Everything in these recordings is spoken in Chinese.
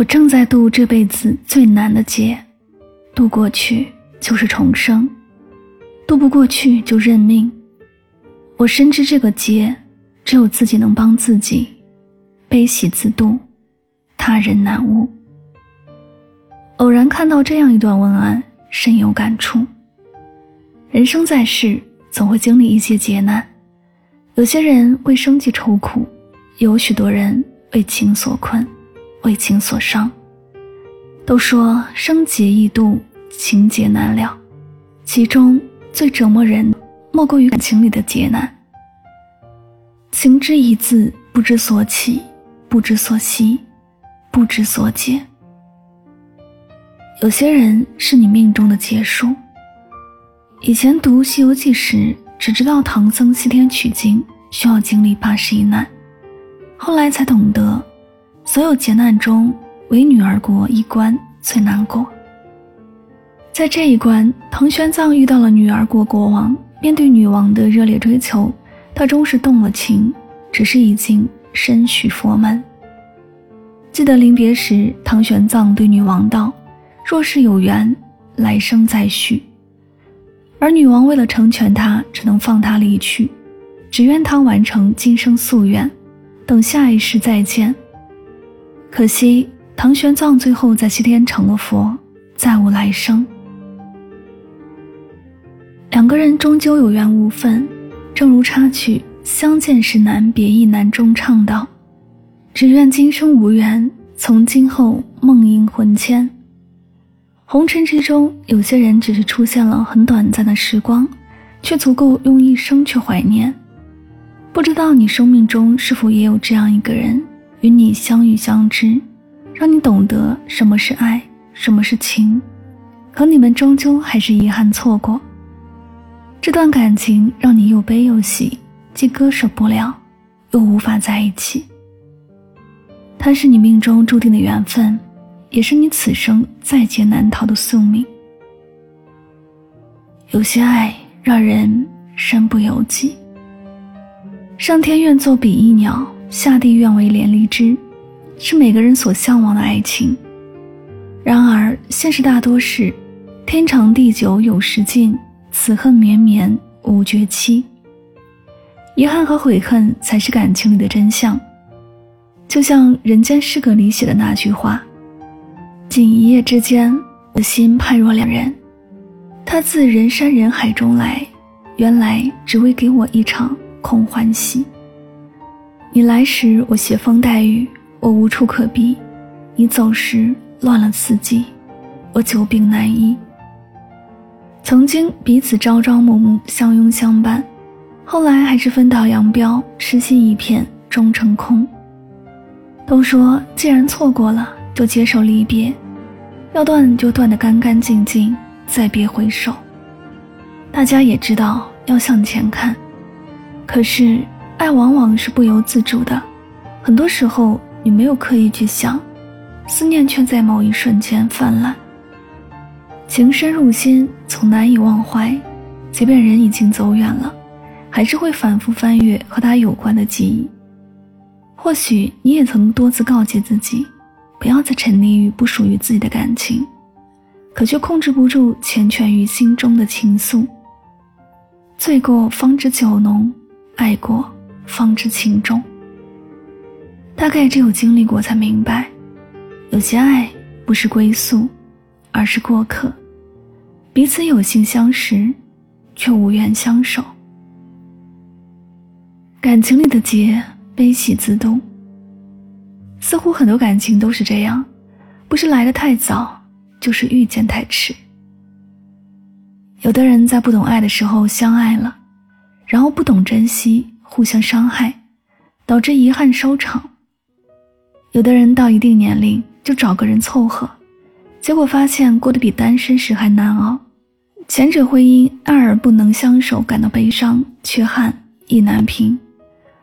我正在渡这辈子最难的劫，渡过去就是重生，渡不过去就认命。我深知这个劫，只有自己能帮自己，悲喜自渡，他人难悟。偶然看到这样一段文案，深有感触。人生在世，总会经历一些劫难，有些人为生计愁苦，有许多人为情所困。为情所伤。都说生劫易渡，情劫难了，其中最折磨人，莫过于感情里的劫难。情之一字，不知所起，不知所惜，不知所解。有些人是你命中的劫数。以前读《西游记》时，只知道唐僧西天取经需要经历八十一难，后来才懂得。所有劫难中，唯女儿国一关最难过。在这一关，唐玄奘遇到了女儿国国王，面对女王的热烈追求，他终是动了情，只是已经身许佛门。记得临别时，唐玄奘对女王道：“若是有缘，来生再续。”而女王为了成全他，只能放他离去，只愿他完成今生夙愿，等下一世再见。可惜，唐玄奘最后在西天成了佛，再无来生。两个人终究有缘无分，正如插曲《相见时难别亦难》中唱道：“只愿今生无缘，从今后梦萦魂牵。”红尘之中，有些人只是出现了很短暂的时光，却足够用一生去怀念。不知道你生命中是否也有这样一个人？与你相遇相知，让你懂得什么是爱，什么是情，可你们终究还是遗憾错过。这段感情让你又悲又喜，既割舍不了，又无法在一起。它是你命中注定的缘分，也是你此生在劫难逃的宿命。有些爱让人身不由己，上天愿做比翼鸟。下地愿为连理枝，是每个人所向往的爱情。然而，现实大多是天长地久有时尽，此恨绵绵无绝期。遗憾和悔恨才是感情里的真相。就像《人间失格》里写的那句话：“仅一夜之间，我的心判若两人。他自人山人海中来，原来只为给我一场空欢喜。”你来时，我携风带雨，我无处可避；你走时，乱了四季，我久病难医。曾经彼此朝朝暮暮，相拥相伴，后来还是分道扬镳，痴心一片终成空。都说，既然错过了，就接受离别，要断就断得干干净净，再别回首。大家也知道要向前看，可是。爱往往是不由自主的，很多时候你没有刻意去想，思念却在某一瞬间泛滥。情深入心，从难以忘怀，即便人已经走远了，还是会反复翻阅和他有关的记忆。或许你也曾多次告诫自己，不要再沉溺于不属于自己的感情，可却控制不住缱绻于心中的情愫。醉过方知酒浓，爱过。方知情重。大概只有经历过，才明白，有些爱不是归宿，而是过客。彼此有幸相识，却无缘相守。感情里的结，悲喜自渡。似乎很多感情都是这样，不是来的太早，就是遇见太迟。有的人在不懂爱的时候相爱了，然后不懂珍惜，互相伤害，导致遗憾收场。有的人到一定年龄就找个人凑合，结果发现过得比单身时还难熬。前者会因爱而不能相守感到悲伤缺憾意难平，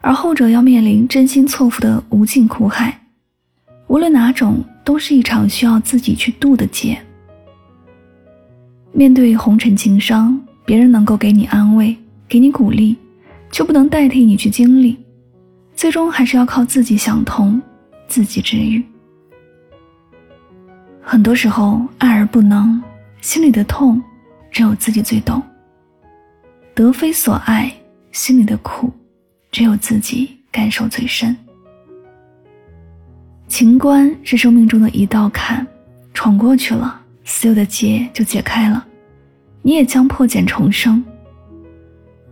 而后者要面临真心错付的无尽苦海。无论哪种，都是一场需要自己去渡的劫。面对红尘情伤，别人能够给你安慰，给你鼓励，却不能代替你去经历，最终还是要靠自己想通，自己治愈。很多时候，爱而不能，心里的痛。只有自己最懂，得非所爱，心里的苦，只有自己感受最深。情关是生命中的一道坎，闯过去了，所有的结就解开了，你也将破茧重生。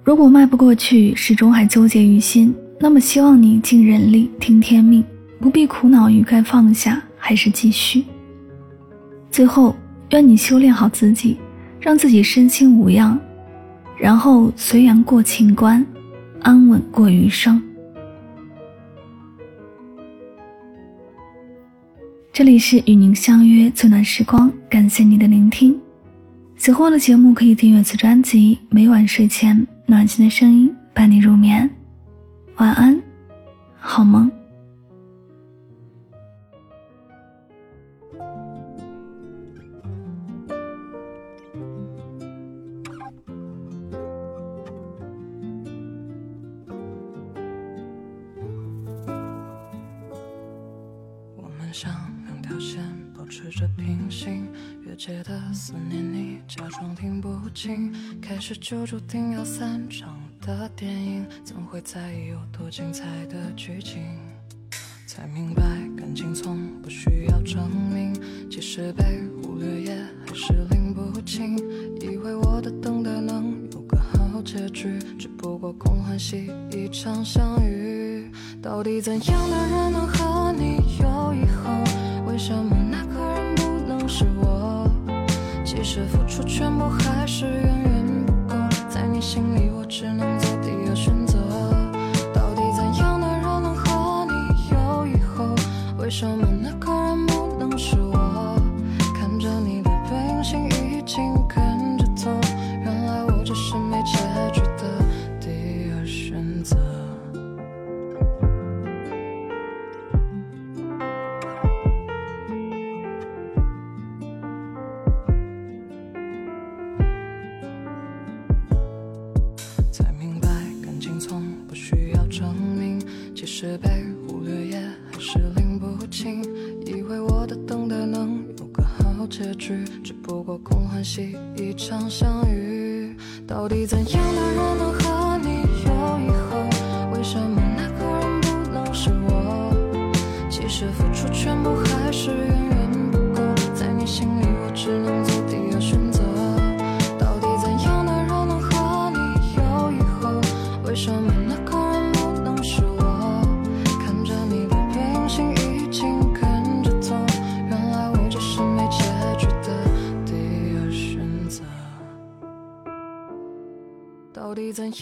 如果迈不过去，始终还纠结于心，那么希望你尽人力听天命，不必苦恼于该放下还是继续。最后，愿你修炼好自己。让自己身心无恙，然后随缘过情关，安稳过余生。这里是与您相约最暖时光，感谢您的聆听。喜欢我的节目可以订阅此专辑，每晚睡前暖心的声音伴你入眠。晚安，好梦。我们像两条线保持着平行，界的思念你假装听不清，开始就注定要散场的电影，怎会在意有多精彩的剧情？才明白感情从不需要证明，即使被忽略也还是拎不清，以为我的等待能有个好结局，只不过空欢喜一场相遇，到底怎样的人能和你有以后？为什么是付出全部，还是远远不够。在你心里，我只能做第二选择。到底怎样的人能和你有以后？为什么那个是被忽略，也还是拎不清。以为我的等待能有个好结局，只不过空欢喜一场相遇。到底怎样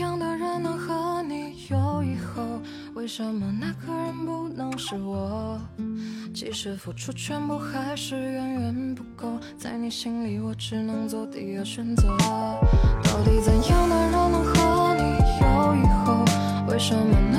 样的人能和你有以后？为什么那个人不能是我？即使付出全部，还是远远不够。在你心里，我只能做第二选择。到底怎样的人能和你有以后？为什么？